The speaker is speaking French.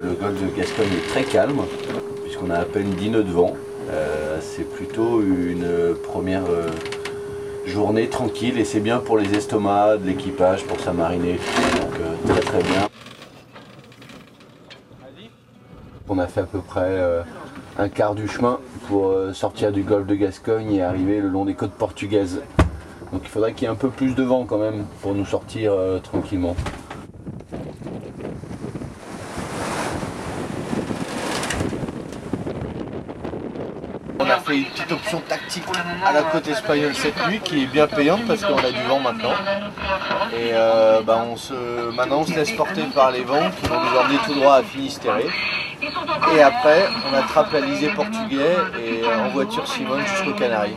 Le golfe de Gascogne est très calme, puisqu'on a à peine 10 nœuds de vent. Euh, c'est plutôt une première euh, journée tranquille et c'est bien pour les estomacs l'équipage, pour sa marinée. Donc euh, très très bien. On a fait à peu près euh, un quart du chemin pour euh, sortir du golfe de Gascogne et arriver le long des côtes portugaises. Donc il faudrait qu'il y ait un peu plus de vent quand même pour nous sortir euh, tranquillement. On a fait une petite option tactique à la côte espagnole cette nuit qui est bien payante parce qu'on a du vent maintenant. Et euh, bah, on se, maintenant on se laisse porter par les vents qui vont nous emmener tout droit à Finistéré. Et après on attrape l'Alizé portugais et euh, en voiture Simone jusqu'aux Canaries.